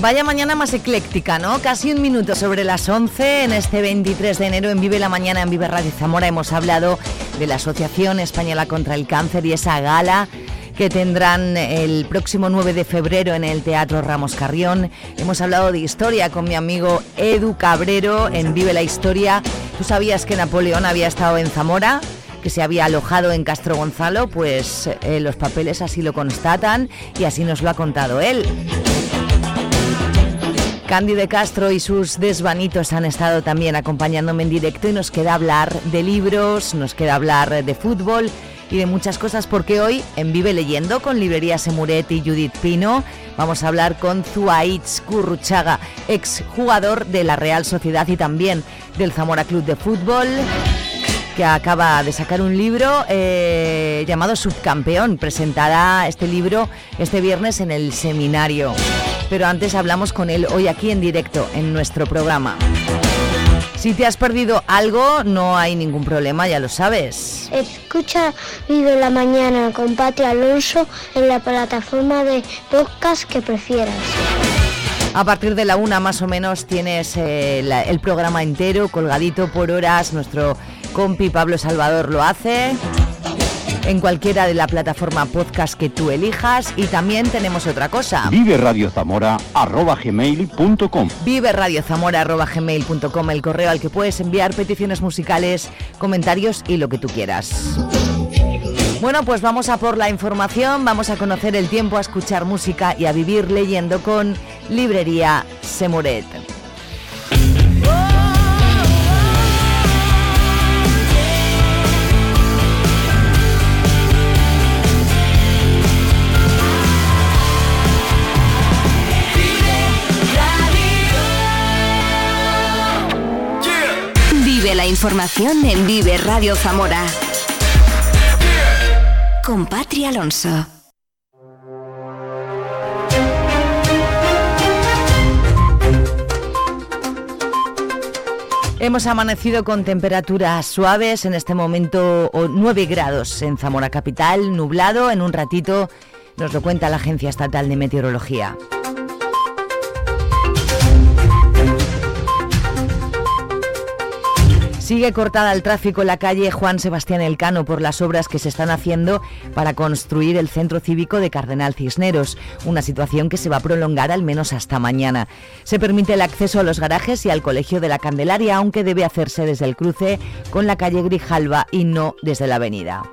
Vaya mañana más ecléctica, ¿no? Casi un minuto sobre las 11 en este 23 de enero en Vive la Mañana en Vive Radio Zamora. Hemos hablado de la Asociación Española contra el Cáncer y esa gala que tendrán el próximo 9 de febrero en el Teatro Ramos Carrión. Hemos hablado de historia con mi amigo Edu Cabrero en Vive la Historia. ¿Tú sabías que Napoleón había estado en Zamora? que se había alojado en Castro Gonzalo, pues eh, los papeles así lo constatan y así nos lo ha contado él. Candy de Castro y sus desvanitos han estado también acompañándome en directo y nos queda hablar de libros, nos queda hablar de fútbol y de muchas cosas porque hoy en Vive Leyendo con Librería Semuret y Judith Pino vamos a hablar con Zuaitz Curruchaga, exjugador de la Real Sociedad y también del Zamora Club de Fútbol que acaba de sacar un libro eh, llamado Subcampeón. Presentará este libro este viernes en el seminario pero antes hablamos con él hoy aquí en directo en nuestro programa. Si te has perdido algo, no hay ningún problema, ya lo sabes. Escucha Vive la Mañana con Pati Alonso en la plataforma de podcast que prefieras. A partir de la una más o menos tienes eh, el programa entero, colgadito por horas. Nuestro compi Pablo Salvador lo hace en cualquiera de la plataforma podcast que tú elijas y también tenemos otra cosa. Vive Radio Zamora gmail.com Vive Radio Zamora gmail.com el correo al que puedes enviar peticiones musicales, comentarios y lo que tú quieras. Bueno, pues vamos a por la información, vamos a conocer el tiempo, a escuchar música y a vivir leyendo con Librería Semoret. La información en Vive Radio Zamora. Con Patri Alonso. Hemos amanecido con temperaturas suaves, en este momento 9 grados en Zamora Capital, nublado, en un ratito nos lo cuenta la Agencia Estatal de Meteorología. Sigue cortada el tráfico en la calle Juan Sebastián Elcano por las obras que se están haciendo para construir el centro cívico de Cardenal Cisneros, una situación que se va a prolongar al menos hasta mañana. Se permite el acceso a los garajes y al Colegio de la Candelaria, aunque debe hacerse desde el cruce con la calle Grijalva y no desde la avenida.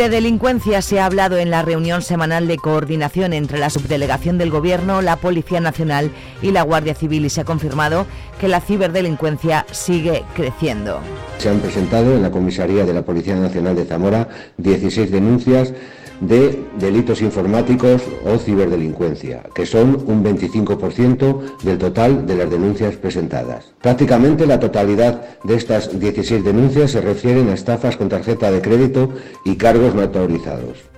De delincuencia se ha hablado en la reunión semanal de coordinación entre la subdelegación del Gobierno, la Policía Nacional y la Guardia Civil y se ha confirmado que la ciberdelincuencia sigue creciendo. Se han presentado en la comisaría de la Policía Nacional de Zamora 16 denuncias de delitos informáticos o ciberdelincuencia, que son un 25% del total de las denuncias presentadas. Prácticamente la totalidad de estas 16 denuncias se refieren a estafas con tarjeta de crédito y cargos no autorizados.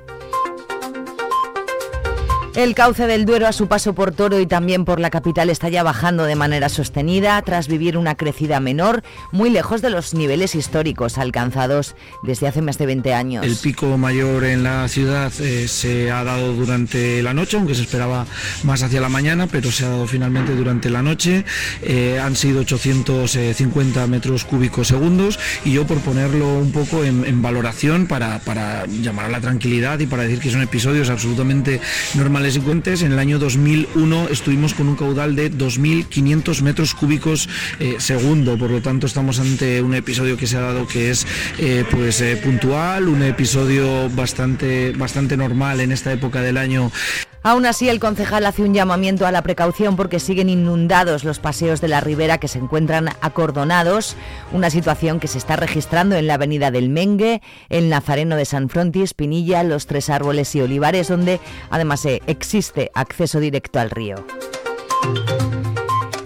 El cauce del Duero a su paso por Toro y también por la capital está ya bajando de manera sostenida tras vivir una crecida menor, muy lejos de los niveles históricos alcanzados desde hace más de 20 años. El pico mayor en la ciudad eh, se ha dado durante la noche, aunque se esperaba más hacia la mañana, pero se ha dado finalmente durante la noche. Eh, han sido 850 metros cúbicos segundos y yo por ponerlo un poco en, valoración para, para llamar a la tranquilidad y para decir que son episodios absolutamente normales en el año 2001 estuvimos con un caudal de 2.500 metros cúbicos eh, segundo, por lo tanto estamos ante un episodio que se ha dado que es eh, pues eh, puntual, un episodio bastante, bastante normal en esta época del año. Aún así, el concejal hace un llamamiento a la precaución porque siguen inundados los paseos de la ribera que se encuentran acordonados, una situación que se está registrando en la avenida del Mengue, el Nazareno de San Frontis, Pinilla, Los Tres Árboles y Olivares, donde además existe acceso directo al río.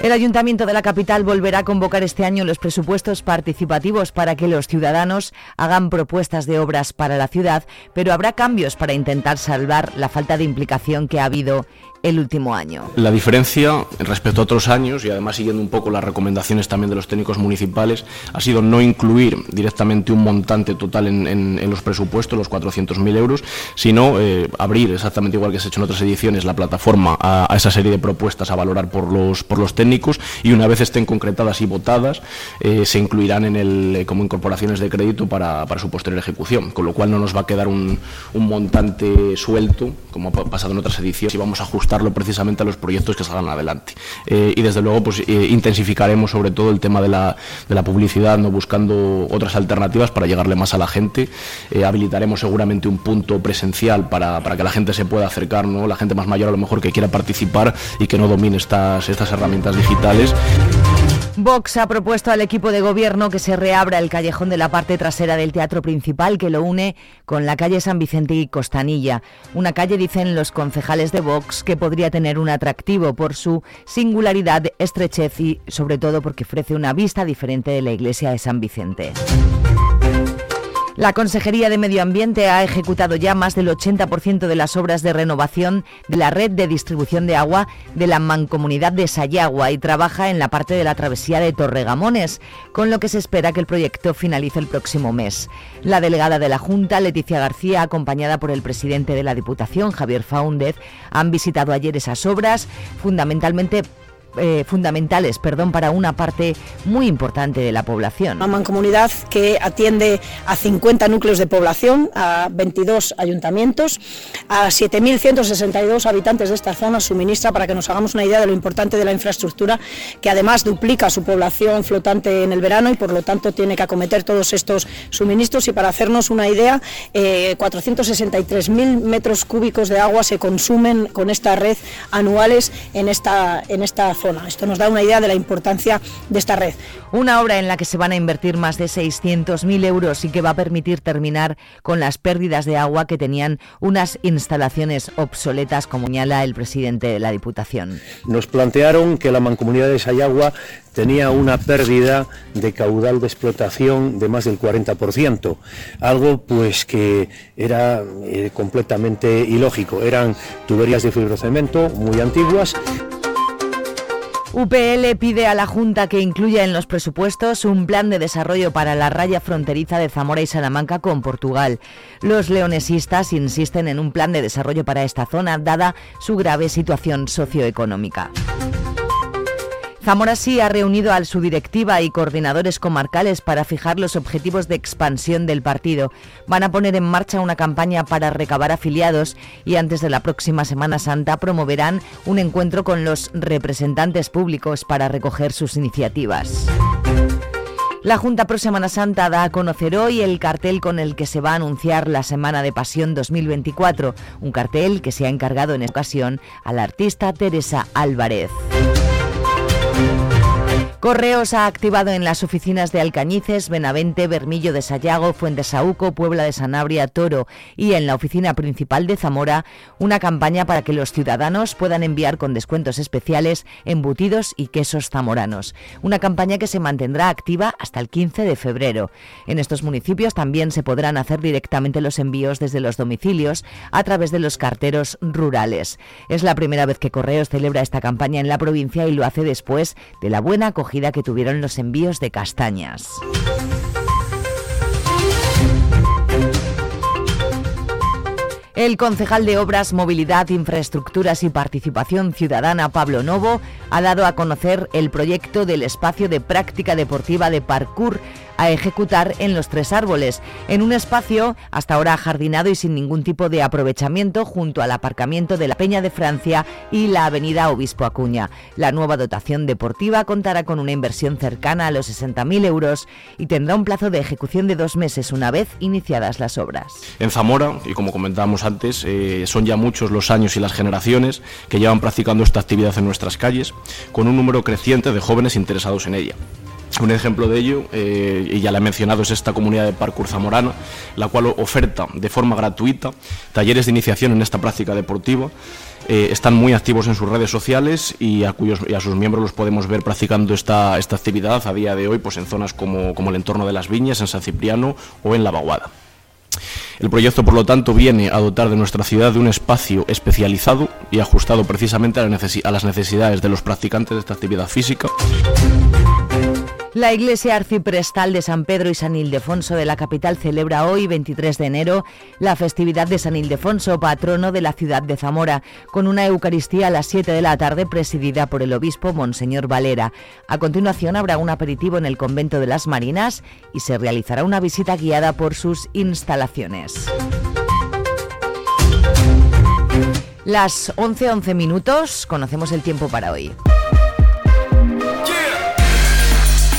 El Ayuntamiento de la capital volverá a convocar este año los presupuestos participativos para que los ciudadanos hagan propuestas de obras para la ciudad, pero habrá cambios para intentar salvar la falta de implicación que ha habido el último año. La diferencia respecto a otros años, y además siguiendo un poco las recomendaciones también de los técnicos municipales, ha sido no incluir directamente un montante total en, los presupuestos, los 400.000 euros, sino eh, abrir, exactamente igual que se ha hecho en otras ediciones, la plataforma a, esa serie de propuestas a valorar por los, por los técnicos y una vez estén concretadas y votadas, eh, se incluirán en el, eh, como incorporaciones de crédito para, para, su posterior ejecución, con lo cual no nos va a quedar un, un montante suelto, como ha pasado en otras ediciones, y vamos a ajustar precisamente a los proyectos que salgan adelante. Eh, y desde luego pues eh, intensificaremos sobre todo el tema de la, de la publicidad, no buscando otras alternativas para llegarle más a la gente. Eh, habilitaremos seguramente un punto presencial para, para, que la gente se pueda acercar, ¿no? la gente más mayor a lo mejor que quiera participar y que no domine estas, estas herramientas digitales. Vox ha propuesto al equipo de gobierno que se reabra el callejón de la parte trasera del teatro principal que lo une con la calle San Vicente y Costanilla. Una calle, dicen los concejales de Vox, que podría tener un atractivo por su singularidad, estrechez y sobre todo porque ofrece una vista diferente de la iglesia de San Vicente. La Consejería de Medio Ambiente ha ejecutado ya más del 80% de las obras de renovación de la red de distribución de agua de la Mancomunidad de Sayagua y trabaja en la parte de la travesía de Torregamones, con lo que se espera que el proyecto finalice el próximo mes. La delegada de la Junta, Leticia García, acompañada por el presidente de la Diputación, Javier Faúndez, han visitado ayer esas obras, fundamentalmente eh, fundamentales perdón, para una parte muy importante de la población. Una mancomunidad que atiende a 50 núcleos de población, a 22 ayuntamientos, a 7.162 habitantes de esta zona suministra, para que nos hagamos una idea de lo importante de la infraestructura, que además duplica su población flotante en el verano y por lo tanto tiene que acometer todos estos suministros. Y para hacernos una idea, 463.000 eh, metros cúbicos de agua se consumen con esta red anuales en esta, en esta zona. Esto nos da una idea de la importancia de esta red. Una obra en la que se van a invertir más de 600.000 euros y que va a permitir terminar con las pérdidas de agua que tenían unas instalaciones obsoletas, como señala el presidente de la Diputación. Nos plantearon que la mancomunidad de Sayagua tenía una pérdida de caudal de explotación de más del 40%, algo pues que era eh, completamente ilógico. Eran tuberías de fibrocemento muy antiguas. UPL pide a la Junta que incluya en los presupuestos un plan de desarrollo para la raya fronteriza de Zamora y Salamanca con Portugal. Los leonesistas insisten en un plan de desarrollo para esta zona, dada su grave situación socioeconómica. Zamora sí ha reunido a su directiva y coordinadores comarcales para fijar los objetivos de expansión del partido. Van a poner en marcha una campaña para recabar afiliados y antes de la próxima Semana Santa promoverán un encuentro con los representantes públicos para recoger sus iniciativas. La Junta Pro Semana Santa da a conocer hoy el cartel con el que se va a anunciar la Semana de Pasión 2024, un cartel que se ha encargado en ocasión a la artista Teresa Álvarez. Correos ha activado en las oficinas de Alcañices, Benavente, Bermillo de Sayago, Fuentesauco, Puebla de Sanabria, Toro y en la oficina principal de Zamora una campaña para que los ciudadanos puedan enviar con descuentos especiales embutidos y quesos zamoranos. Una campaña que se mantendrá activa hasta el 15 de febrero. En estos municipios también se podrán hacer directamente los envíos desde los domicilios a través de los carteros rurales. Es la primera vez que Correos celebra esta campaña en la provincia y lo hace después de la buena acogida que tuvieron los envíos de castañas. El concejal de Obras, Movilidad, Infraestructuras y Participación Ciudadana, Pablo Novo, ha dado a conocer el proyecto del espacio de práctica deportiva de parkour a ejecutar en los tres árboles, en un espacio hasta ahora jardinado y sin ningún tipo de aprovechamiento junto al aparcamiento de la Peña de Francia y la Avenida Obispo Acuña. La nueva dotación deportiva contará con una inversión cercana a los 60.000 euros y tendrá un plazo de ejecución de dos meses una vez iniciadas las obras. En Zamora, y como comentábamos antes, eh, son ya muchos los años y las generaciones que llevan practicando esta actividad en nuestras calles, con un número creciente de jóvenes interesados en ella. Un ejemplo de ello, eh, y ya la he mencionado, es esta comunidad de parkour zamorana, la cual oferta de forma gratuita talleres de iniciación en esta práctica deportiva. Eh, están muy activos en sus redes sociales y a, cuyos, y a sus miembros los podemos ver practicando esta, esta actividad a día de hoy pues en zonas como, como el entorno de las viñas, en San Cipriano o en La Vaguada. El proyecto, por lo tanto, viene a dotar de nuestra ciudad de un espacio especializado y ajustado precisamente a, las necesidades de los practicantes de esta actividad física. La Iglesia Arciprestal de San Pedro y San Ildefonso de la capital celebra hoy, 23 de enero, la festividad de San Ildefonso, patrono de la ciudad de Zamora, con una Eucaristía a las 7 de la tarde presidida por el obispo Monseñor Valera. A continuación habrá un aperitivo en el convento de las Marinas y se realizará una visita guiada por sus instalaciones. Las 11:11 11 minutos, conocemos el tiempo para hoy.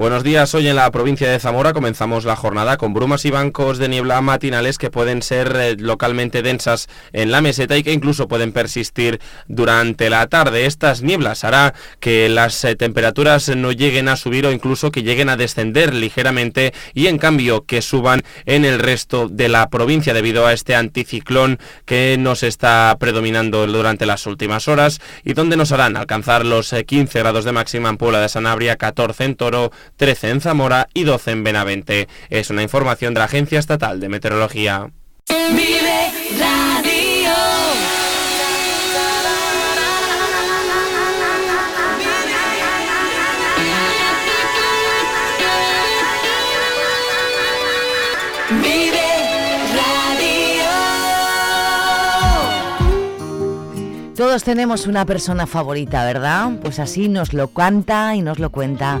Buenos días, hoy en la provincia de Zamora comenzamos la jornada con brumas y bancos de niebla matinales que pueden ser eh, localmente densas en la meseta y que incluso pueden persistir durante la tarde. Estas nieblas hará que las eh, temperaturas no lleguen a subir o incluso que lleguen a descender ligeramente y en cambio que suban en el resto de la provincia debido a este anticiclón que nos está predominando durante las últimas horas y donde nos harán alcanzar los 15 eh, grados de máxima en Puebla de Sanabria, 14 en Toro, 13 en Zamora y 12 en Benavente. Es una información de la Agencia Estatal de Meteorología. Todos tenemos una persona favorita, ¿verdad? Pues así nos lo canta y nos lo cuenta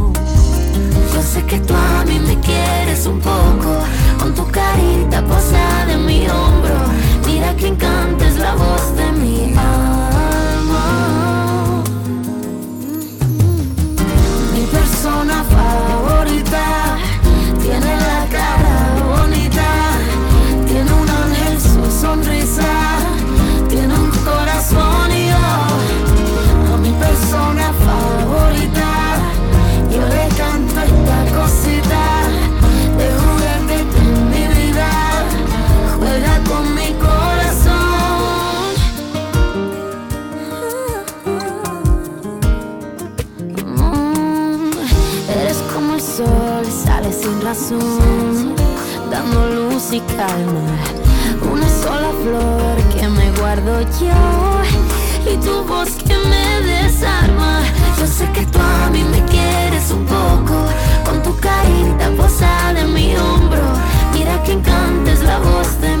Sé que tú a mí me quieres un poco, con tu carita posada en mi hombro. Mira que encanta es la voz de mi alma. Mi persona favorita tiene la cara bonita, tiene un ángel su sonrisa, tiene un corazón y yo, mi persona favorita. Dando luz y calma. Una sola flor que me guardo yo y tu voz que me desarma. Yo sé que tú a mí me quieres un poco, con tu carita posada en mi hombro. Mira que encantes la voz de mi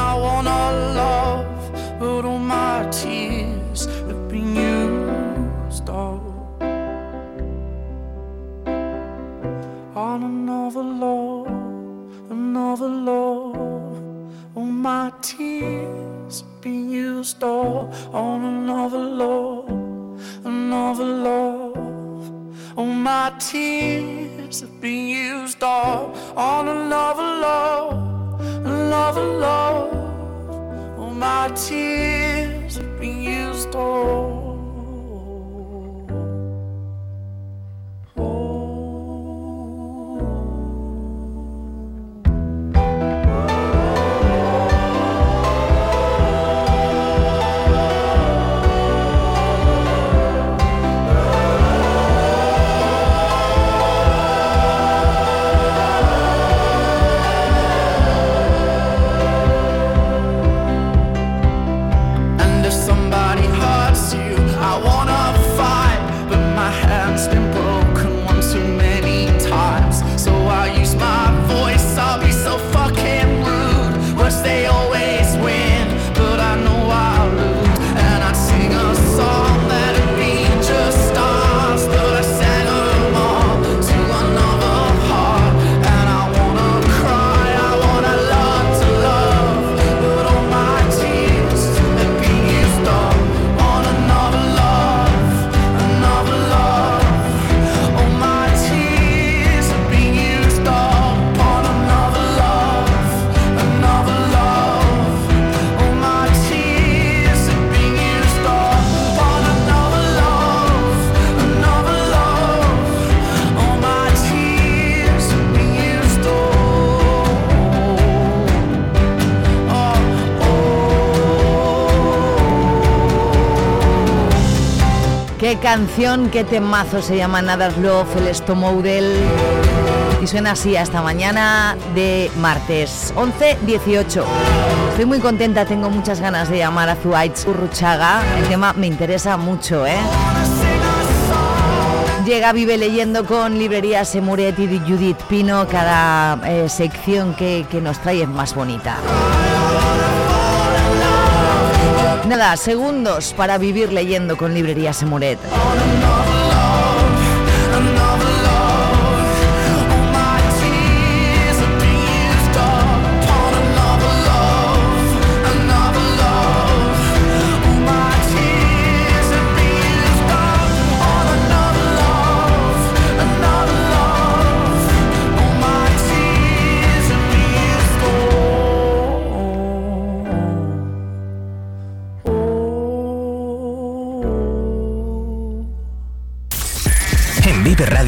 another love. All my tears been used up on another love, another love. All my tears have been used up on another love, another love. All my tears have been used up. Canción, qué temazo se llama Another Love, el Stomoudel. Y suena así hasta mañana de martes 11-18. Estoy muy contenta, tengo muchas ganas de llamar a Zuaitz Urruchaga. El tema me interesa mucho, ¿eh? Llega Vive Leyendo con librerías Semuret y Judith Pino. Cada eh, sección que, que nos trae es más bonita. Segundos para vivir leyendo con librerías Semuret.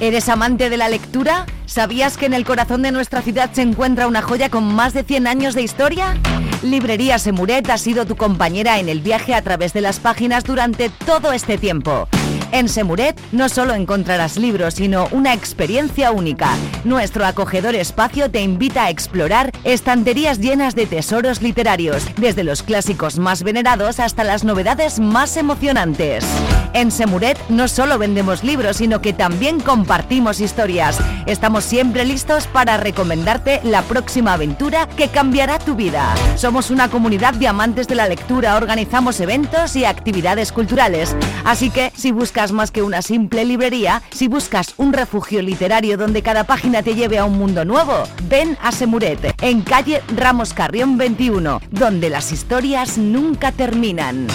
¿Eres amante de la lectura? ¿Sabías que en el corazón de nuestra ciudad se encuentra una joya con más de 100 años de historia? Librería Semuret ha sido tu compañera en el viaje a través de las páginas durante todo este tiempo. En Semuret no solo encontrarás libros, sino una experiencia única. Nuestro acogedor espacio te invita a explorar estanterías llenas de tesoros literarios, desde los clásicos más venerados hasta las novedades más emocionantes. En Semuret no solo vendemos libros, sino que también compartimos historias. Estamos siempre listos para recomendarte la próxima aventura que cambiará tu vida. Somos una comunidad de amantes de la lectura, organizamos eventos y actividades culturales. Así que si buscas más que una simple librería si buscas un refugio literario donde cada página te lleve a un mundo nuevo. Ven a Semuret, en calle Ramos Carrión 21, donde las historias nunca terminan.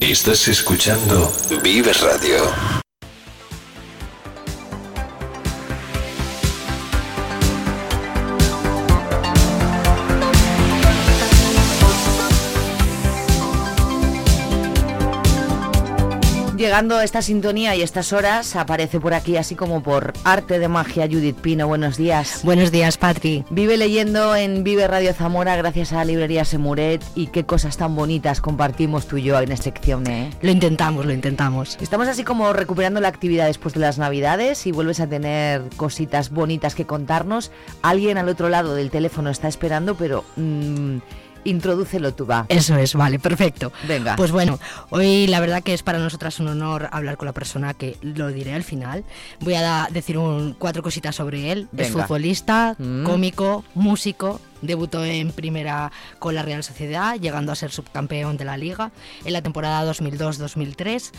Estás escuchando Vive Radio. Llegando a esta sintonía y estas horas, aparece por aquí, así como por arte de magia, Judith Pino. Buenos días. Buenos días, Patri. Vive leyendo en Vive Radio Zamora gracias a la librería Semuret y qué cosas tan bonitas compartimos tú y yo en esta sección. ¿eh? Lo intentamos, lo intentamos. Estamos así como recuperando la actividad después de las Navidades y vuelves a tener cositas bonitas que contarnos. Alguien al otro lado del teléfono está esperando, pero... mm, Introdúcelo tú, va. Eso es, vale, perfecto. Venga. Pues bueno, hoy la verdad que es para nosotras un honor hablar con la persona que lo diré al final. Voy a decir un- cuatro cositas sobre él. Es futbolista, Mm. cómico, músico. Debutó en primera con la Real Sociedad, llegando a ser subcampeón de la liga en la temporada 2002-2003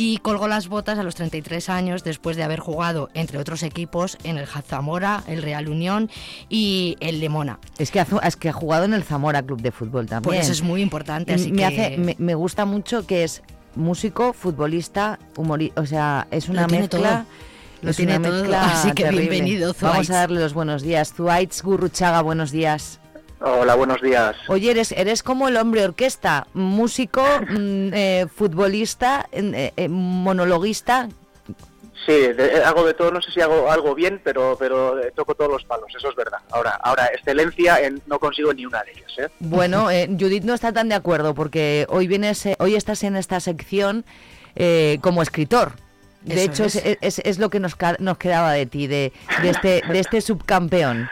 y colgó las botas a los 33 años después de haber jugado, entre otros equipos, en el Zamora, el Real Unión y el Lemona. Es que, ha, es que ha jugado en el Zamora Club de Fútbol también. Por eso es muy importante. Así me, que hace, me, me gusta mucho que es músico, futbolista, humorista, o sea, es una Lo mezcla. todo. Lo es tiene una todo, mezcla así que terrible. bienvenido, Vamos Zuaitz. a darle los buenos días. Zuaitz Gurruchaga, buenos días. Hola, buenos días. Oye, eres, eres como el hombre orquesta, músico, mm, eh, futbolista, eh, eh, monologuista. Sí, de- eh, hago de todo, no sé si hago algo bien, pero pero toco todos los palos, eso es verdad. Ahora, ahora excelencia en- no consigo ni una de ellas. ¿eh? Bueno, eh, Judith no está tan de acuerdo porque hoy vienes, eh, hoy estás en esta sección eh, como escritor. De Eso hecho, es. es. Es, es lo que nos, ca- nos quedaba de ti, de, de este, de este subcampeón.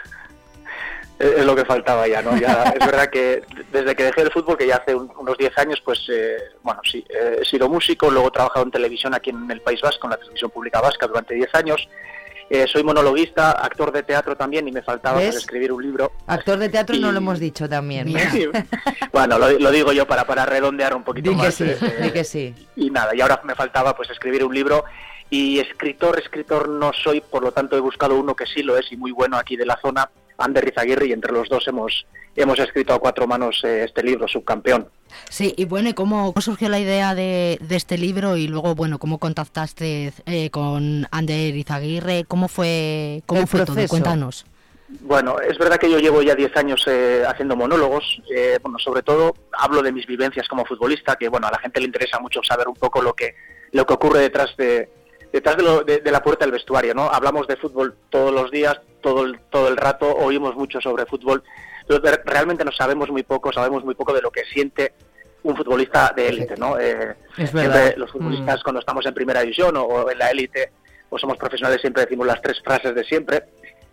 Es lo que faltaba ya, ¿no? Ya, es verdad que desde que dejé el fútbol, que ya hace un- unos 10 años, pues, eh, bueno, sí, eh, he sido músico, luego he trabajado en televisión aquí en el País Vasco, en la televisión pública vasca durante 10 años. Eh, soy monologuista, actor de teatro también y me faltaba pues, escribir un libro. Actor de teatro no lo hemos dicho también. Sí. Bueno, lo, lo digo yo para, para redondear un poquito Di más. sí, eh, di que sí. y nada, y ahora me faltaba pues escribir un libro y escritor, escritor no soy, por lo tanto he buscado uno que sí lo es y muy bueno aquí de la zona, Ander Rizaguirre, y entre los dos hemos, hemos escrito a cuatro manos eh, este libro, Subcampeón. Sí, y bueno, ¿y cómo, cómo surgió la idea de, de este libro y luego, bueno, cómo contactaste eh, con Ander Izaguirre? ¿Cómo fue, cómo El fue todo? proceso. Cuéntanos. Bueno, es verdad que yo llevo ya 10 años eh, haciendo monólogos. eh, bueno, sobre todo hablo de mis vivencias como futbolista, que bueno, a la gente le interesa mucho saber un poco lo que lo que ocurre detrás de detrás de, lo- de- de la puerta del vestuario, ¿no? Hablamos de fútbol todos los días, todo el, todo el rato, oímos mucho sobre fútbol, pero realmente no sabemos muy poco, sabemos muy poco de lo que siente un futbolista de élite, ¿no? Eh, Es siempre verdad. los futbolistas cuando estamos en primera división o, o en la élite o somos profesionales siempre decimos las tres frases de siempre,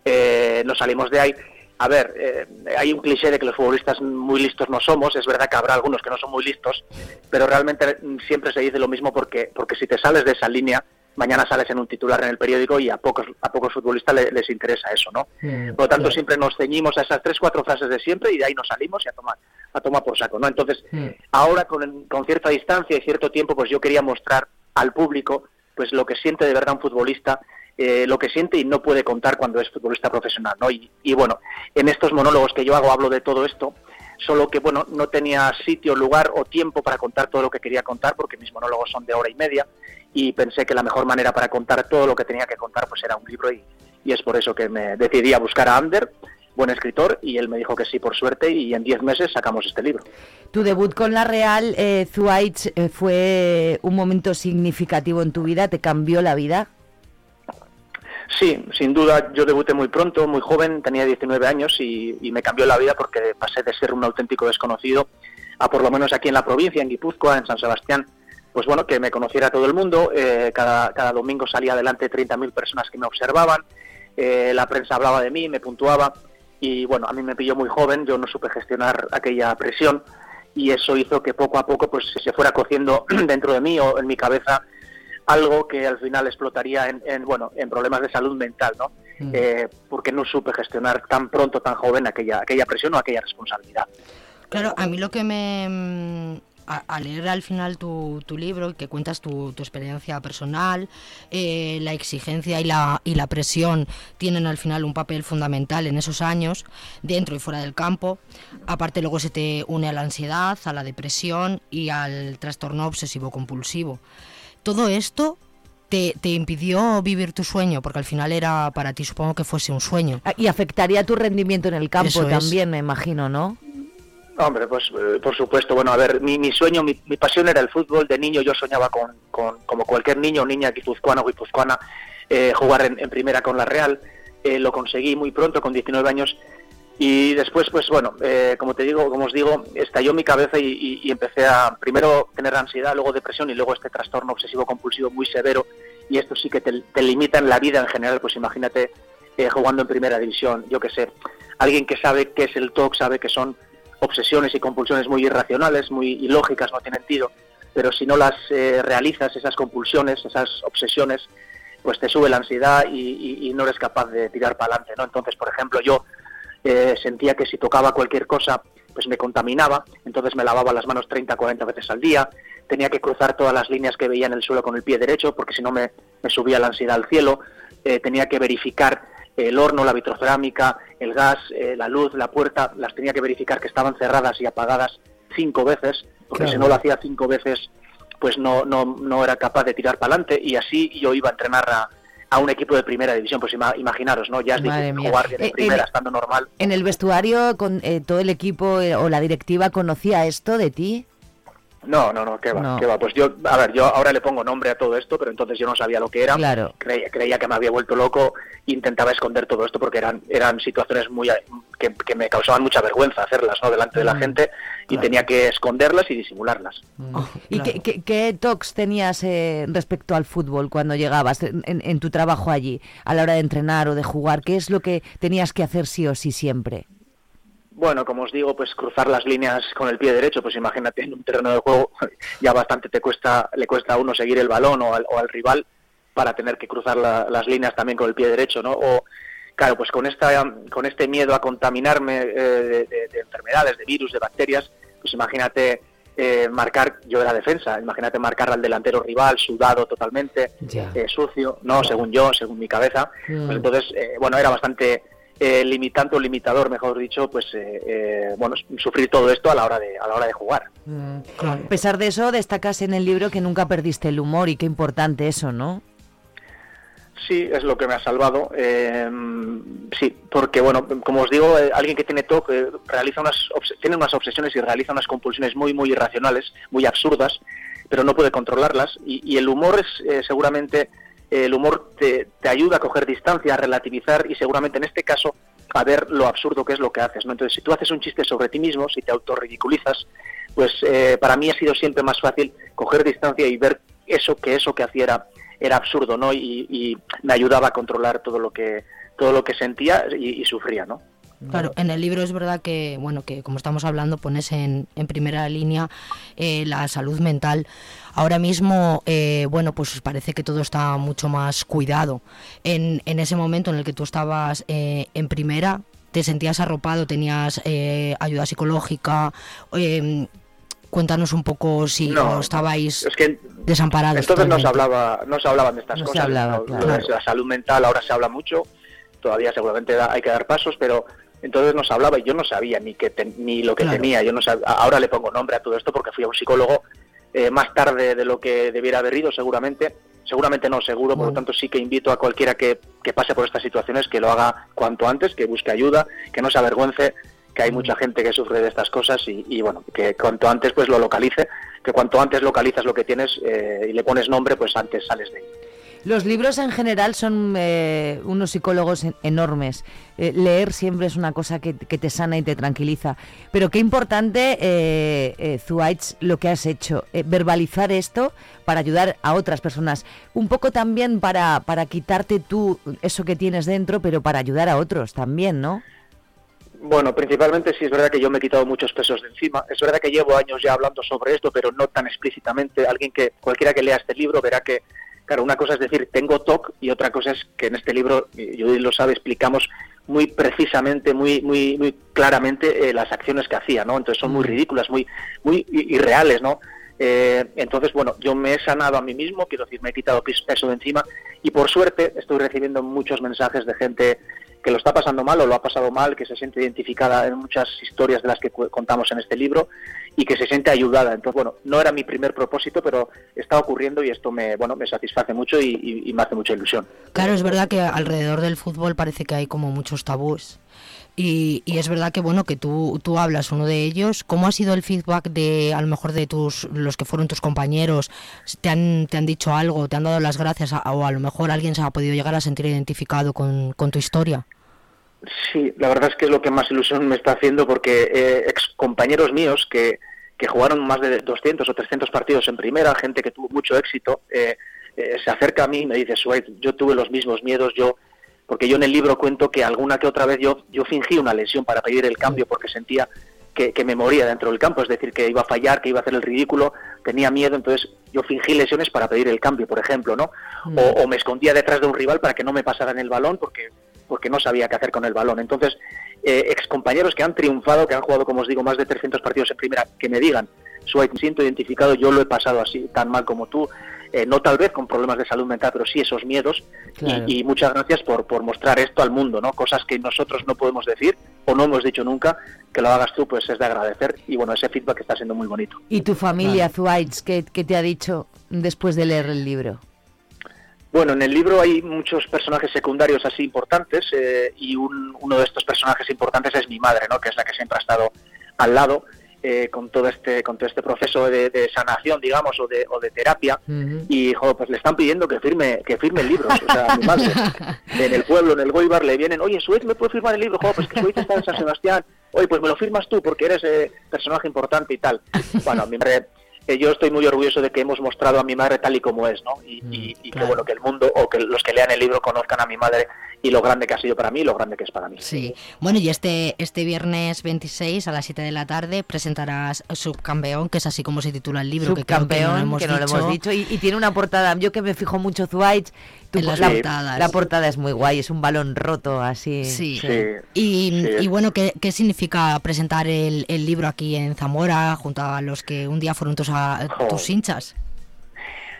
eh, nos salimos de ahí. A ver, eh, hay un cliché de que los futbolistas muy listos no somos, es verdad que habrá algunos que no son muy listos, pero realmente mm, siempre se dice lo mismo porque, porque si te sales de esa línea, mañana sales en un titular en el periódico y a pocos, a pocos futbolistas le- les interesa eso, ¿no? Por lo tanto, siempre nos ceñimos a esas tres, cuatro frases de siempre y de ahí nos salimos y a tomar, a tomar por saco, ¿no? Entonces, ahora con, con cierta distancia y cierto tiempo, pues yo quería mostrar al público pues lo que siente de verdad un futbolista, eh, lo que siente y no puede contar cuando es futbolista profesional, ¿no? Y, y bueno, en estos monólogos que yo hago hablo de todo esto, solo que bueno, no tenía sitio, lugar o tiempo para contar todo lo que quería contar, porque mis monólogos son de hora y media, y pensé que la mejor manera para contar todo lo que tenía que contar pues era un libro y, y es por eso que me decidí a buscar a Ander, buen escritor, y él me dijo que sí por suerte y en 10 meses sacamos este libro. Tu debut con la Real, eh, Zuaitz, eh, fue un momento significativo en tu vida, te cambió la vida. Sí, sin duda, yo debuté muy pronto, muy joven, tenía 19 años y, me cambió la vida porque pasé de ser un auténtico desconocido a por lo menos aquí en la provincia, en Guipúzcoa, en San Sebastián, pues bueno, que me conociera todo el mundo, eh, cada, cada domingo salía adelante 30.000 personas que me observaban, eh, la prensa hablaba de mí, me puntuaba y bueno, a mí me pilló muy joven, yo no supe gestionar aquella presión y eso hizo que poco a poco pues se fuera cociendo dentro de mí o en mi cabeza algo que al final explotaría en, en, bueno en problemas de salud mental no Eh, porque no supe gestionar tan pronto tan joven aquella aquella presión o aquella responsabilidad Claro, a mí lo que me, mm, a, a leer al final tu, tu libro y que cuentas tu, tu experiencia personal, eh, la exigencia y la, y la presión tienen al final un papel fundamental en esos años, dentro y fuera del campo. Aparte luego se te une a la ansiedad, a la depresión y al trastorno obsesivo-compulsivo. Todo esto te, te impidió vivir tu sueño, porque al final era para ti, supongo que fuese un sueño. Ah, Y afectaría tu rendimiento en el campo Eso es. también, me imagino, ¿no? Hombre, pues eh, por supuesto. Bueno, a ver, mi, mi sueño, mi, mi pasión era el fútbol. De niño yo soñaba con, con como cualquier niño o niña guipuzcoana o guipuzcoana, eh, jugar en, en primera con la Real. Eh, lo conseguí muy pronto, con 19 años. Y después, pues bueno, eh, como te digo, como os digo, estalló mi cabeza y, empecé a primero tener ansiedad, luego depresión y luego este trastorno obsesivo compulsivo muy severo. Y esto sí que te, limita en la vida en general. Pues imagínate eh, jugando en primera división, yo qué sé, alguien que sabe qué es el TOC, sabe que son obsesiones y compulsiones muy irracionales, muy ilógicas, no tienen tiro, pero si no las eh, realizas, esas compulsiones, esas obsesiones, pues te sube la ansiedad y- y no eres capaz de tirar para adelante, ¿no? Entonces, por ejemplo, yo eh, sentía que si tocaba cualquier cosa, pues me contaminaba, entonces me lavaba las manos 30, 40 veces al día, tenía que cruzar todas las líneas que veía en el suelo con el pie derecho, porque si no me, me subía la ansiedad al cielo, eh, tenía que verificar el horno, la vitrocerámica, el gas, eh, la luz, la puerta, las tenía que verificar que estaban cerradas y apagadas cinco veces, porque Claro. si no lo hacía cinco veces, pues no, no, no era capaz de tirar para adelante y así yo iba a entrenar a, a un equipo de primera división, pues ima- imaginaros, ¿no? Ya es Madre difícil mía. jugar bien en Eh, primera estando normal. En el vestuario, con eh, todo el equipo eh, o la directiva conocía esto de ti. No, no, no, qué va, No. qué va. Pues yo, a ver, yo ahora le pongo nombre a todo esto, pero entonces yo no sabía lo que era. Claro. Creía, creía que me había vuelto loco, intentaba esconder todo esto porque eran eran situaciones muy que, que me causaban mucha vergüenza hacerlas, ¿no? Delante de la Mm, gente y tenía que esconderlas y disimularlas. ¿Y qué, qué, qué tocs tenías eh, respecto al fútbol cuando llegabas en tu trabajo allí, a la hora de entrenar o de jugar? ¿Qué es lo que tenías que hacer sí o sí siempre? Bueno, como os digo, pues cruzar las líneas con el pie derecho, pues imagínate en un terreno de juego ya bastante te cuesta, le cuesta a uno seguir el balón o al, o al rival para tener que cruzar la- las líneas también con el pie derecho, ¿no? O claro, pues con esta, con este miedo a contaminarme eh, de, de- de enfermedades, de virus, de bacterias, pues imagínate eh, marcar, yo era defensa, imagínate marcar al delantero rival sudado totalmente, eh, sucio, no, según yo, según mi cabeza. Mm. Pues entonces, eh, bueno, era bastante eh, limitante o limitador, mejor dicho, pues eh, eh, bueno, sufrir todo esto a la hora de a la hora de jugar. A pesar de eso, destacas en el libro que nunca perdiste el humor y qué importante eso, ¿no? Sí, es lo que me ha salvado. eh, sí, porque bueno, como os digo, eh, alguien que tiene TOC eh, realiza unas obs- tiene unas obsesiones y realiza unas compulsiones muy muy irracionales, muy absurdas, pero no puede controlarlas. Y, y el humor es eh, seguramente eh, el humor te, te ayuda a coger distancia, a relativizar y seguramente en este caso a ver lo absurdo que es lo que haces. ¿no? Entonces, si tú haces un chiste sobre ti mismo, si te autorridiculizas, pues eh, para mí ha sido siempre más fácil coger distancia y ver eso que eso que hacía era, era absurdo, ¿no? Y, y me ayudaba a controlar todo lo que todo lo que sentía y, y sufría, ¿no? Claro, en el libro es verdad que, bueno, que como estamos hablando, pones en, en primera línea eh, la salud mental. Ahora mismo, eh, bueno, pues parece que todo está mucho más cuidado. En, en ese momento en el que tú estabas eh, en primera, te sentías arropado, tenías eh, ayuda psicológica. eh, cuéntanos un poco si No, estabais es que desamparados. Entonces no se hablaba, no se hablaban de estas No se cosas. hablaba. Lo de La salud mental ahora se habla mucho, todavía seguramente hay que dar pasos, pero entonces no se hablaba y yo no sabía ni que ten- ni lo que Claro. tenía. Yo no sab- ahora le pongo nombre a todo esto porque fui a un psicólogo eh, más tarde de lo que debiera haber ido, seguramente. Seguramente no, seguro, por lo tanto sí que invito a cualquiera que, que pase por estas situaciones que lo haga cuanto antes, que busque ayuda, que no se avergüence, que hay mucha gente que sufre de estas cosas y, y, bueno, que cuanto antes pues lo localice, que cuanto antes localizas lo que tienes eh, y le pones nombre, pues antes sales de ahí. Los libros en general son eh, unos psicólogos en- enormes. Eh, leer siempre es una cosa que, que te sana y te tranquiliza. Pero qué importante, eh, eh, Zuaitz, lo que has hecho. eh, verbalizar esto para ayudar a otras personas. Un poco también para, para quitarte tú eso que tienes dentro, pero para ayudar a otros también, ¿no? Bueno, principalmente sí es verdad que yo me he quitado muchos pesos de encima. Es verdad que llevo años ya hablando sobre esto, pero no tan explícitamente. Alguien que, cualquiera que lea este libro verá que, claro, una cosa es decir, tengo TOC y otra cosa es que en este libro, Judith lo sabe, explicamos muy precisamente, muy, muy, muy claramente eh, las acciones que hacía, ¿no? Entonces son muy ridículas, muy, muy irreales, ¿no? Eh, entonces, bueno, yo me he sanado a mí mismo, quiero decir, me he quitado peso de encima y por suerte estoy recibiendo muchos mensajes de gente que lo está pasando mal o lo ha pasado mal, que se siente identificada en muchas historias de las que contamos en este libro y que se siente ayudada. Entonces, bueno, no era mi primer propósito, pero está ocurriendo y esto me, bueno, me satisface mucho y, y- y me hace mucha ilusión. Claro, es verdad que alrededor del fútbol parece que hay como muchos tabús. Y, y es verdad que bueno que tú, tú hablas uno de ellos. ¿Cómo ha sido el feedback de a lo mejor de tus los que fueron tus compañeros? ¿Te han, te han dicho algo? ¿Te han dado las gracias? A- o a lo mejor alguien se ha podido llegar a sentir identificado con, con tu historia. Sí, la verdad es que es lo que más ilusión me está haciendo porque eh, ex compañeros míos que, que jugaron más de 200 o 300 partidos en primera, gente que tuvo mucho éxito, eh, eh, se acerca a mí y me dice, Suárez, yo tuve los mismos miedos, yo porque yo en el libro cuento que alguna que otra vez yo, yo fingí una lesión para pedir el cambio porque sentía que, que me moría dentro del campo, es decir, que iba a fallar, que iba a hacer el ridículo, tenía miedo, entonces yo fingí lesiones para pedir el cambio, por ejemplo, ¿no? O, o me escondía detrás de un rival para que no me pasaran el balón porque, porque no sabía qué hacer con el balón. Entonces, eh, excompañeros que han triunfado, que han jugado, como os digo, más de 300 partidos en primera, que me digan, Suárez, me siento identificado, yo lo he pasado así, tan mal como tú, eh, no tal vez con problemas de salud mental, pero sí esos miedos. Claro. Y, y muchas gracias por, por mostrar esto al mundo, ¿no? Cosas que nosotros no podemos decir o no hemos dicho nunca, que lo hagas tú, pues es de agradecer. Y bueno, ese feedback está siendo muy bonito. ¿Y tu familia, qué, qué te ha dicho después de leer el libro? Bueno, en el libro hay muchos personajes secundarios así importantes eh, y un- uno de estos personajes importantes es mi madre, ¿no? que es la que siempre ha estado al lado eh, con todo este con todo este proceso de, de sanación, digamos, o de, o de terapia. Y jo, pues le están pidiendo que firme que firme libros, o sea, mi madre en el pueblo, en el Goibar, le vienen, oye, Suez, ¿me puede firmar el libro? Jo, pues que Suez está en San Sebastián. Oye, pues me lo firmas tú porque eres eh, personaje importante y tal. Bueno, mi madre eh, yo estoy muy orgulloso de que hemos mostrado a mi madre tal y como es, ¿no? Y, y- y que bueno que el mundo o que los que lean el libro conozcan a mi madre y lo grande que ha sido para mí y lo grande que es para mí. Sí. Bueno, y este, este viernes 26 a las 7 de la tarde presentarás Subcampeón, que es así como se titula el libro. que creo Subcampeón, que no lo hemos dicho, y, y tiene una portada, yo que me fijo mucho Zuaitz, tu- En las la, portadas. la portada es muy guay, es un balón roto así. Sí. Sí. Y, Sí. y bueno, ¿qué, qué significa presentar el, el libro aquí en Zamora junto a los que un día fueron tus, a- tus hinchas?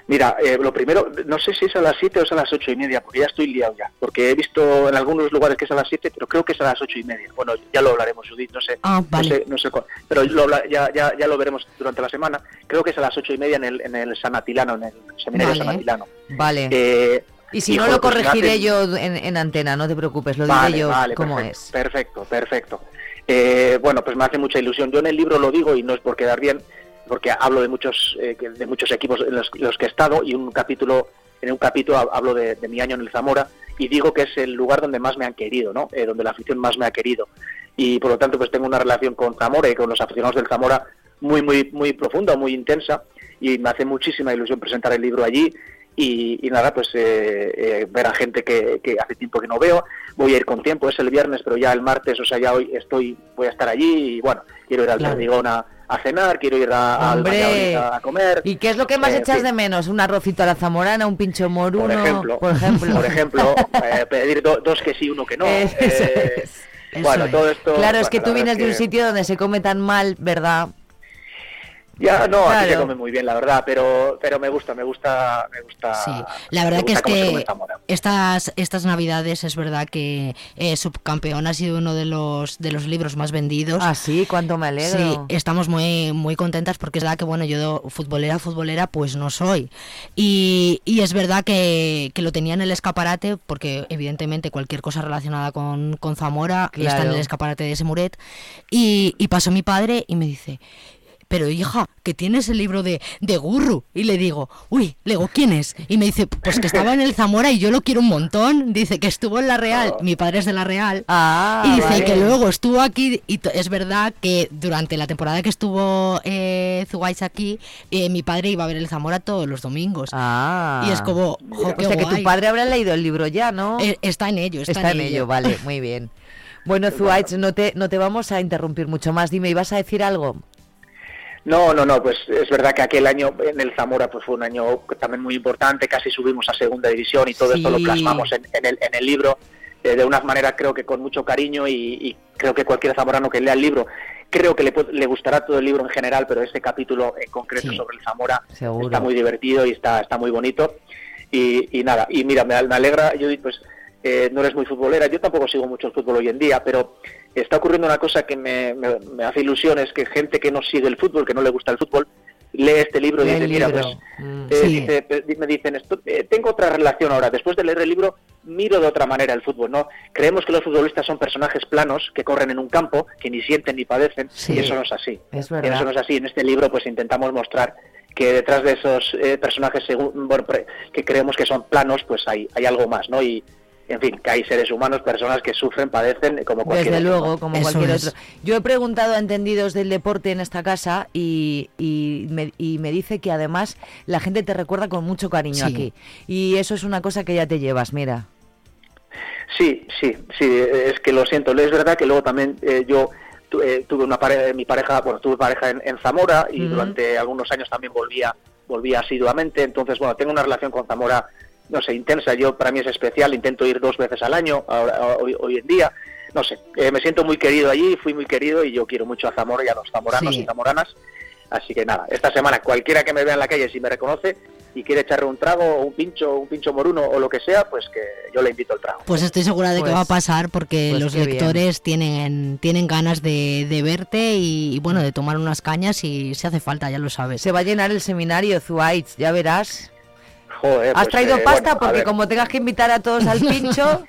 Mira, eh, lo primero, no sé si es a las 7 o es a las ocho y media, porque ya estoy liado ya. Porque he visto en algunos lugares que es a las 7, pero creo que es a las ocho y media. Bueno, ya lo hablaremos, Judith, no sé. Ah, vale. No sé, no sé cuál. Pero lo ya, ya, ya lo veremos durante la semana. Creo que es a las ocho y media en el, en el San Atilano, en el seminario Vale. San Atilano. Vale. Eh, y si y, no lo pues corregiré yo en, en antena, no te preocupes, lo Vale, diré yo vale, cómo perfecto, es. Perfecto, perfecto. Eh, bueno, pues me hace mucha ilusión. Yo en el libro lo digo y no es por quedar bien, porque hablo de muchos eh, de muchos equipos en los, que he estado y un capítulo en un capítulo hab- hablo de, de mi año en el Zamora y digo que es el lugar donde más me han querido, ¿no? Eh, donde la afición más me ha querido y por lo tanto pues tengo una relación con Zamora y con los aficionados del Zamora muy muy muy profunda, muy intensa y me hace muchísima ilusión presentar el libro allí y, y nada, pues eh, eh, ver a gente que, que hace tiempo que no veo. Voy a ir con tiempo, es el viernes, pero ya el martes, o sea, ya hoy estoy, voy a estar allí y bueno, quiero ir al Claro. A, cenar, quiero ir a, al a, comer. ¿Y qué es lo que más Eh, echas de menos? ¿Un arrocito a la zamorana, un pincho moruno? Por ejemplo, Por ejemplo. por ejemplo, eh, pedir do- dos que sí, uno que no. Eso eh, bueno, todo esto. Claro, es que tú vienes de un sitio donde se come tan mal, ¿verdad? Ya, no, aquí se Claro. come muy bien, la verdad, pero pero me gusta, me gusta, me gusta. Sí, la verdad que es se que estas, estas navidades es verdad que eh, Subcampeón ha sido uno de los, de los libros más vendidos. Ah, sí, cuánto me alegro. Sí, estamos muy, muy contentas porque es verdad que, bueno, yo futbolera, futbolera, pues no soy. Y, y es verdad que, que lo tenía en el escaparate porque evidentemente cualquier cosa relacionada con, con Zamora está en Claro. el escaparate de ese muret. Y, y pasó mi padre y me dice... Pero hija, que tienes el libro de, de Gurru. Y le digo, uy, le digo, ¿quién es? Y me dice, pues que estaba en el Zamora y yo lo quiero un montón. Dice que estuvo en la Real, mi padre es de la Real. Ah, y dice vale. que luego estuvo aquí, y to- es verdad que durante la temporada que estuvo eh, aquí, eh, mi padre iba a ver el Zamora todos los domingos. Ah. Y es como, jo, o sea que tu padre habrá leído el libro ya, ¿no? Eh, está en ello, está, Está en ello, vale, muy bien. Bueno, Zuaitz, no te, no te vamos a interrumpir mucho más. Dime, ¿ibas a decir algo? No, no, no, pues es verdad que aquel año en el Zamora pues fue un año también muy importante, casi subimos a segunda división y todo esto lo plasmamos en, en el, en el libro eh, de una manera creo que con mucho cariño y, y creo que cualquier zamorano que lea el libro creo que le, le gustará todo el libro en general, pero este capítulo en concreto Sí. sobre el Zamora Seguro. está muy divertido y está, está muy bonito. Y, y nada, y mira, me, me alegra, Judith, pues eh, no eres muy futbolera, yo tampoco sigo mucho el fútbol hoy en día, pero está ocurriendo una cosa que me, me- me hace ilusión, es que gente que no sigue el fútbol, que no le gusta el fútbol, lee este libro y dice, mira, pues Mm. eh, Sí. dice, me dicen esto, eh, tengo otra relación ahora, después de leer el libro miro de otra manera el fútbol, ¿no? Creemos que los futbolistas son personajes planos que corren en un campo, que ni sienten ni padecen, Sí. y eso no es así. Es verdad. eso no es así. En este libro pues intentamos mostrar que detrás de esos eh, personajes según- bueno, pre- que creemos que son planos, pues hay, hay algo más, ¿no? Y, en fin, que hay seres humanos, personas que sufren, padecen, como cualquier Desde otro, luego, como cualquier otro. Yo he preguntado a entendidos del deporte en esta casa y, y, me, y me dice que además la gente te recuerda con mucho cariño Sí. aquí. Y eso es una cosa que ya te llevas, mira. Sí, sí, sí, es que lo siento. Es verdad que luego también eh, yo tu- eh, tuve una pareja, mi pareja, bueno, tuve pareja en, en Zamora y durante algunos años también volvía, volvía asiduamente. Entonces, bueno, tengo una relación con Zamora, no sé, intensa. Yo para mí es especial. Intento ir dos veces al año ahora, hoy, hoy en día. No sé, eh, me siento muy querido allí, fui muy querido y yo quiero mucho a Zamora y a los zamoranos Sí. y zamoranas. Así que nada, esta semana cualquiera que me vea en la calle si me reconoce y quiere echarle un trago o un pincho, un pincho moruno o lo que sea, pues que yo le invito al trago. Pues estoy segura de que Pues- va a pasar porque pues los bien. lectores tienen, tienen ganas de, de verte y, y, bueno, de tomar unas cañas y si hace falta, ya lo sabes. Se va a llenar el seminario Zuaitz, ya verás. Joder, ¿Has pues, traído eh, pasta? bueno, Porque como tengas que invitar a todos al pincho...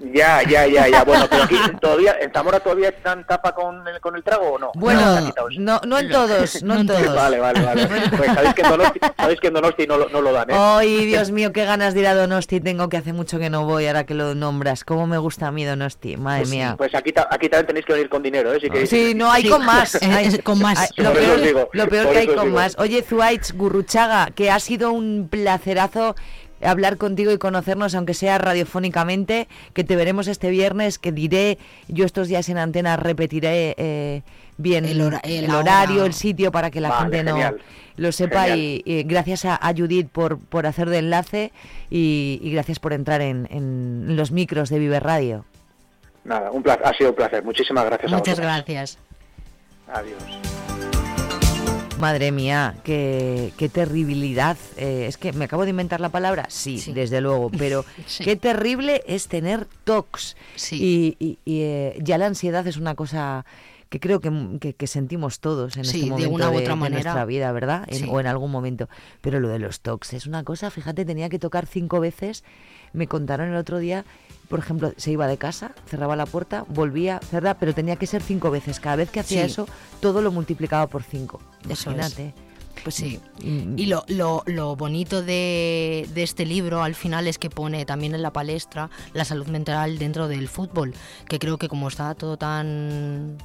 Ya, ya, ya, ya. Bueno, pero aquí todavía, en Zamora todavía están tapa con el, con el trago o no. Bueno, No, no, no en todos, no en todos. Vale, vale, vale. Pues sabéis que en Donosti, sabéis que en Donosti no, lo- no lo dan, ¿eh? Ay, Dios mío, qué ganas de ir a Donosti tengo, que hace mucho que no voy, ahora que lo nombras. Cómo me gusta a mí Donosti, madre Pues, mía. Pues aquí, ta- aquí también tenéis que venir con dinero, ¿eh? Si queréis. Sí, no, hay Sí, con más. hay- con más. hay- lo, peor, digo, lo peor por que hay con digo. más. Oye, Zuaitz, Gurruchaga, que ha sido un placerazo hablar contigo y conocernos, aunque sea radiofónicamente, que te veremos este viernes, que diré, yo estos días en antena repetiré eh, bien El hora- el, el horario, hora. el sitio, para que la Vale, gente no genial. lo sepa. Y, y gracias a, a Judith por, por hacer de enlace y, y gracias por entrar en, en los micros de Vive Radio. Nada, un placer, ha sido un placer. Muchísimas gracias a Muchas gracias. Adiós. Madre mía, qué, qué terribilidad. Eh, es que me acabo de inventar la palabra. Sí, Sí. desde luego, pero Sí. qué terrible es tener TOCs. Sí. Y, y- y, eh, ya la ansiedad es una cosa que creo que, que- que sentimos todos en este de momento una u de, otra de manera. nuestra vida, ¿verdad? En- o en algún momento. Pero lo de los TOCs es una cosa, fíjate, tenía que tocar cinco veces. Me contaron el otro día, por ejemplo, se iba de casa, cerraba la puerta, volvía, cerraba, pero tenía que ser cinco veces. Cada vez que hacía Sí. eso, todo lo multiplicaba por cinco. Imagínate. Pues sí. Y lo, lo, lo bonito de, de este libro al final es que pone también en la palestra la salud mental dentro del fútbol, que creo que como está todo tan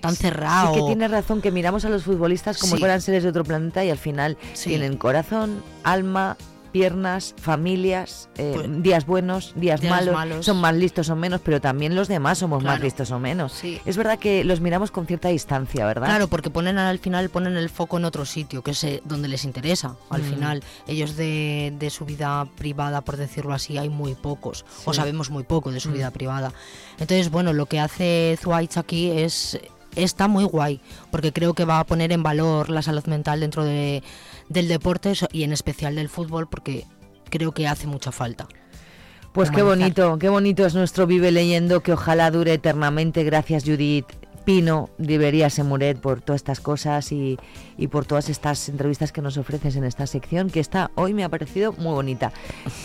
tan cerrado. Sí que tienes razón que miramos a los futbolistas como Sí. si fueran seres de otro planeta y al final Sí. tienen corazón, alma, piernas, familias, eh, Pues- días buenos, días, días malos, malos. son más listos o menos, pero también los demás somos más listos o menos. Sí. Es verdad que los miramos con cierta distancia, ¿verdad? Claro, porque ponen al final ponen el foco en otro sitio, que es eh, donde les interesa. Al Mm. final, ellos de, de su vida privada, por decirlo así, hay muy pocos, o sabemos muy poco de su Mm. vida privada. Entonces, bueno, lo que hace Zuaitz aquí es está muy guay, porque creo que va a poner en valor la salud mental dentro de, del deporte y en especial del fútbol, porque creo que hace mucha falta. Pues qué bonito, qué bonito es nuestro Vive Leyendo, que ojalá dure eternamente. Gracias Judith Pino, Libería Semuret, por todas estas cosas y, y por todas estas entrevistas que nos ofreces en esta sección, que está hoy me ha parecido muy bonita.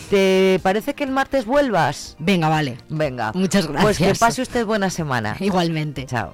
¿Te parece que el martes vuelvas? Venga, vale. Venga. Muchas Pues que gracias. pase usted buena semana. Igualmente. Chao.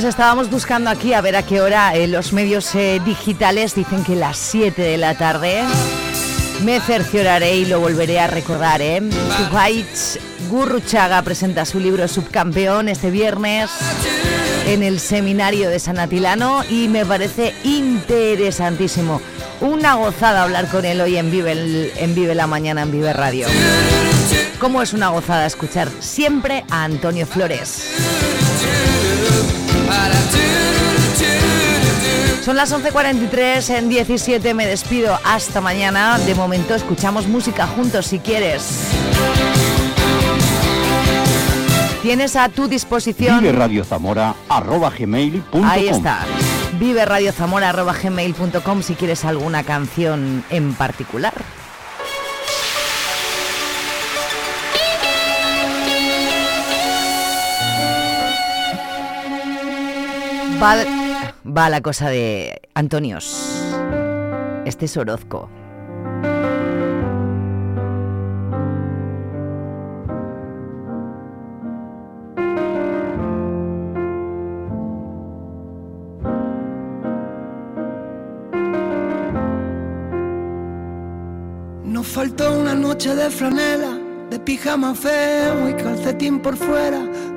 Pues estábamos buscando aquí a ver a qué hora eh, los medios eh, digitales dicen que las 7 de la tarde. Me cercioraré y lo volveré a recordar, ¿eh? Gurruchaga presenta su libro Subcampeón este viernes en el seminario de San Atilano y me parece interesantísimo. Una gozada hablar con él hoy en Vive, el- en Vive la Mañana, en Vive Radio. ¿Cómo es una gozada escuchar siempre a Antonio Flores? Son las 11.43, en 17 me despido, hasta mañana. De momento escuchamos música juntos si quieres. Tienes a tu disposición... Vive Radio Zamora arroba gmail.com. Ahí está. Vive Radio gmail.com si quieres alguna canción en particular. Va, va la cosa de Antonios. Este es Orozco. Nos faltó una noche de franela, de pijama feo y calcetín por fuera,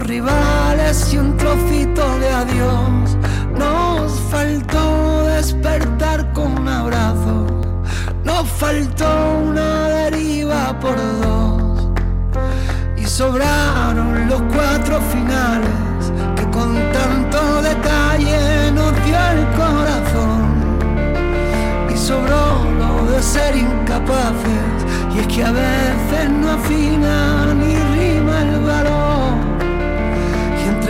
rivales y un trocito de adiós. Nos faltó despertar con un abrazo, nos faltó una deriva por dos. Y sobraron los cuatro finales que con tanto detalle nos dio el corazón. Y sobró lo de ser incapaces, y es que a veces no afina ni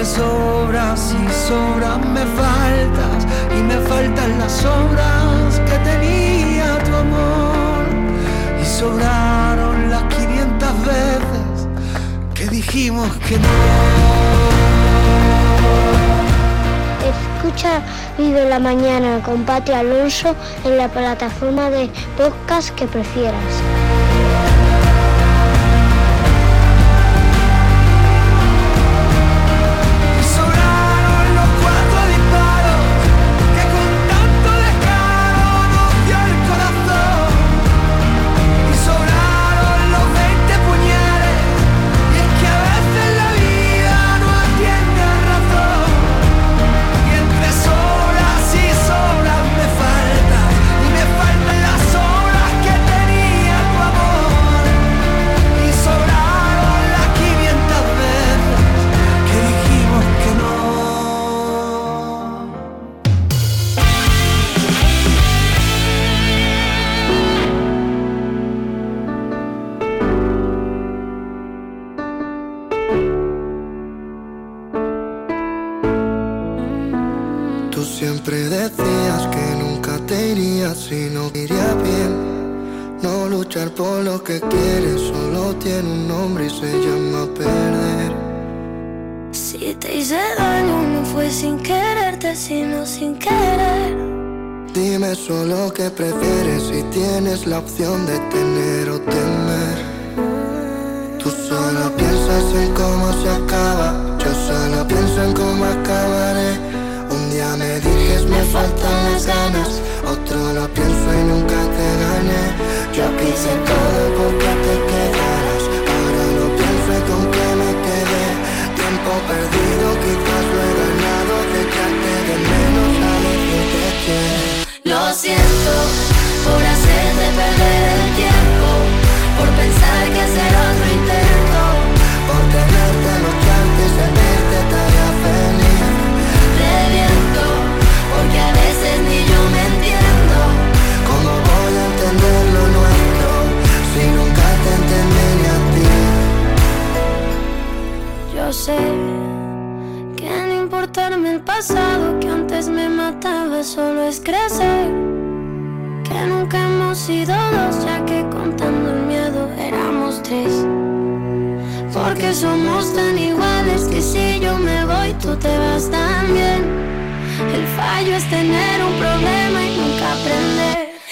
me sobras y sobras me faltas y me faltan las obras que tenía tu amor y sobraron las 500 veces que dijimos que no. Escucha Vive la Mañana con Pati Alonso en la plataforma de podcast que prefieras.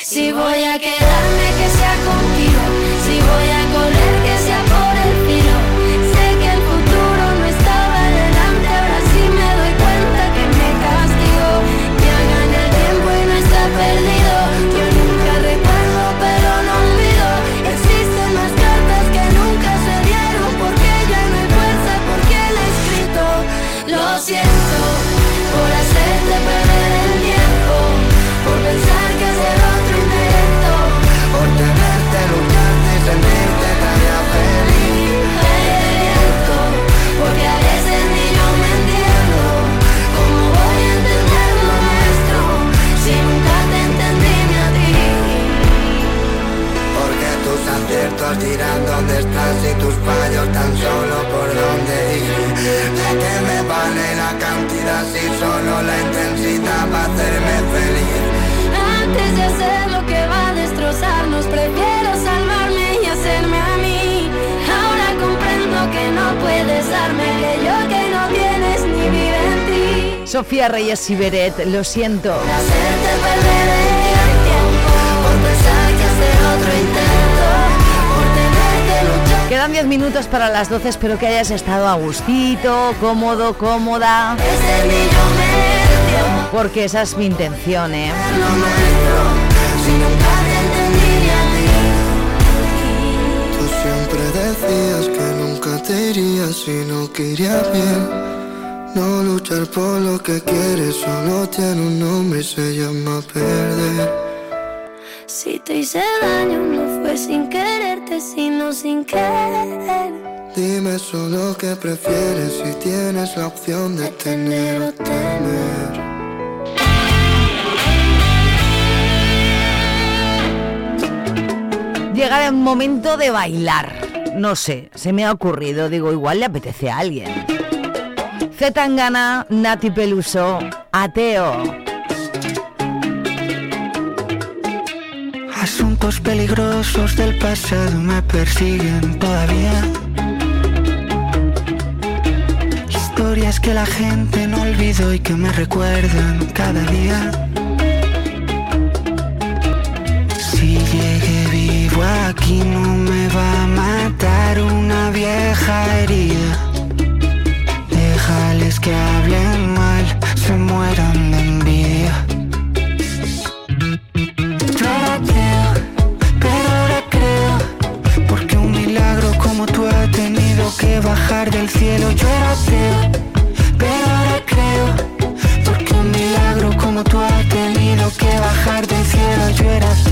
Si voy a quedar Sofía Reyes y Beret, lo siento. Quedan 10 minutos para las 12, espero que hayas estado a gustito, cómodo, cómoda. Porque esa es mi intención, ¿eh? Tú siempre decías que nunca te irías si no querías bien. No luchar por lo que quieres, solo tiene un nombre y se llama perder. Si te hice daño, no fue sin quererte, sino sin querer. Dime solo que prefieres si tienes la opción de, de tener o. Llega el momento de bailar. No sé, se me ha ocurrido, digo, igual le apetece a alguien. Zetangana, Nati Peluso, Ateo. Asuntos peligrosos del pasado me persiguen todavía. Historias que la gente no olvidó y que me recuerdan cada día. Si llegué vivo aquí no me va a matar una vieja herida. bajar del cielo, yo era ateo, pero ahora creo, porque un milagro como tú ha tenido que bajar del cielo, yo era ateo.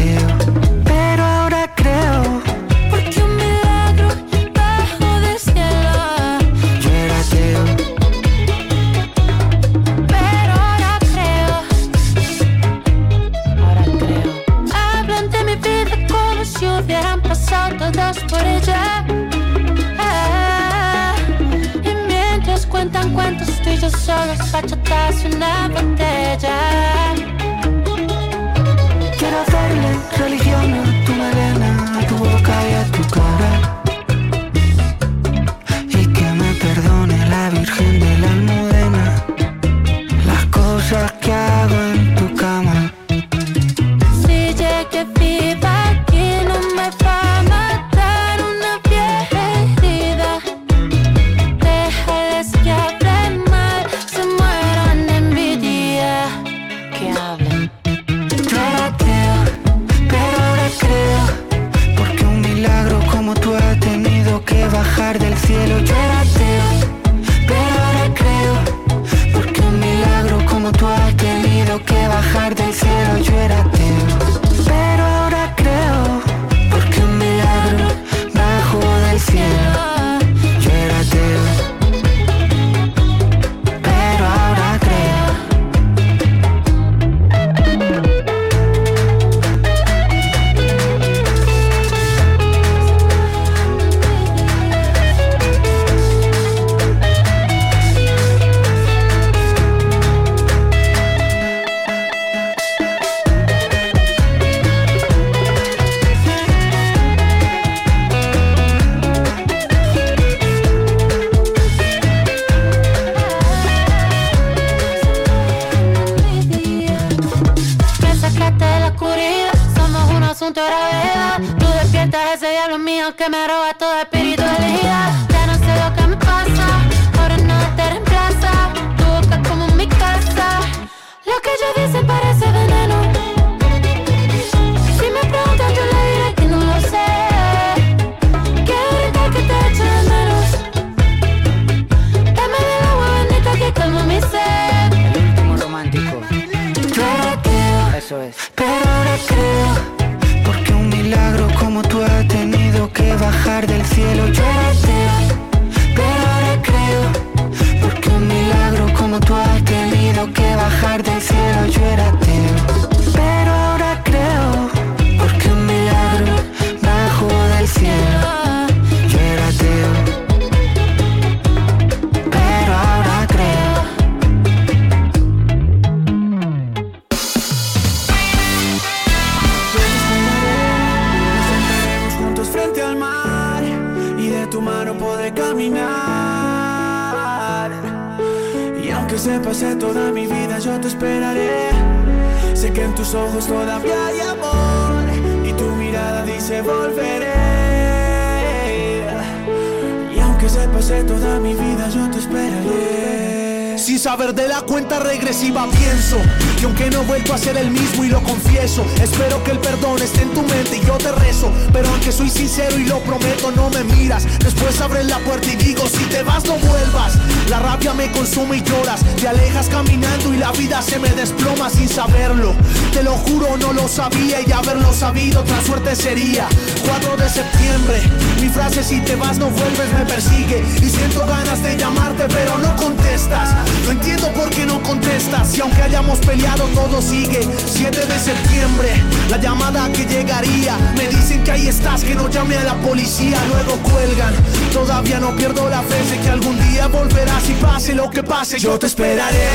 Sabía y haberlo sabido, otra suerte sería. 4 de septiembre, mi frase si te vas no vuelves me persigue y siento ganas de llamarte pero no contestas. No entiendo por qué no contestas y aunque hayamos peleado todo sigue. 7 de septiembre, la llamada que llegaría. Me dicen que ahí estás, que no llame a la policía, luego cuelgan. Todavía no pierdo la fe de que algún día volverás y pase lo que pase, yo te esperaré.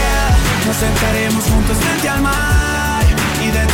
Nos sentaremos juntos frente al mar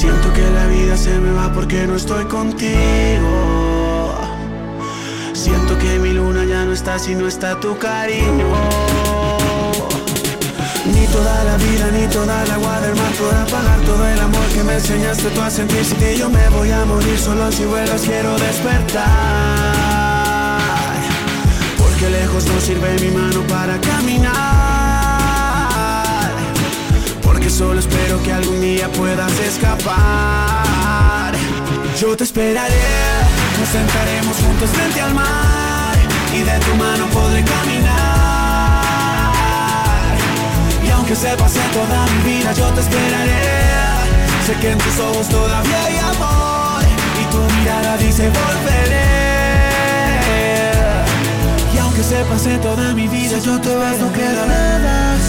Siento que la vida se me va porque no estoy contigo. Siento que mi luna ya no está si no está tu cariño. Ni toda la vida, ni toda el agua del mar podrá pagar todo el amor que me enseñaste tú a sentir. Si que yo me voy a morir solo si vuelas quiero despertar. Porque lejos no sirve mi mano para caminar. Solo espero que algún día puedas escapar. Yo te esperaré, nos sentaremos juntos frente al mar y de tu mano podré caminar. Y aunque se pase toda mi vida, yo te esperaré. Sé que en tus ojos todavía hay amor y tu mirada dice volveré. Y aunque se pase toda mi vida, yo te vas, no queda nada.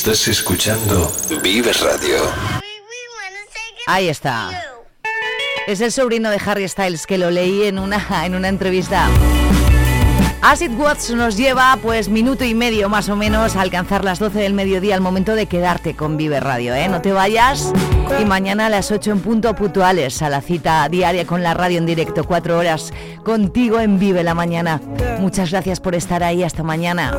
Estás escuchando Vive Radio. Ahí está. Es el sobrino de Harry Styles que lo leí en una, en una entrevista. Acid Watts nos lleva pues minuto y medio más o menos a alcanzar las 12 del mediodía al momento de quedarte con Vive Radio, ¿eh? No te vayas y mañana a las 8 en punto puntuales a la cita diaria con la radio en directo, cuatro horas contigo en Vive la Mañana. Muchas gracias por estar ahí, hasta mañana.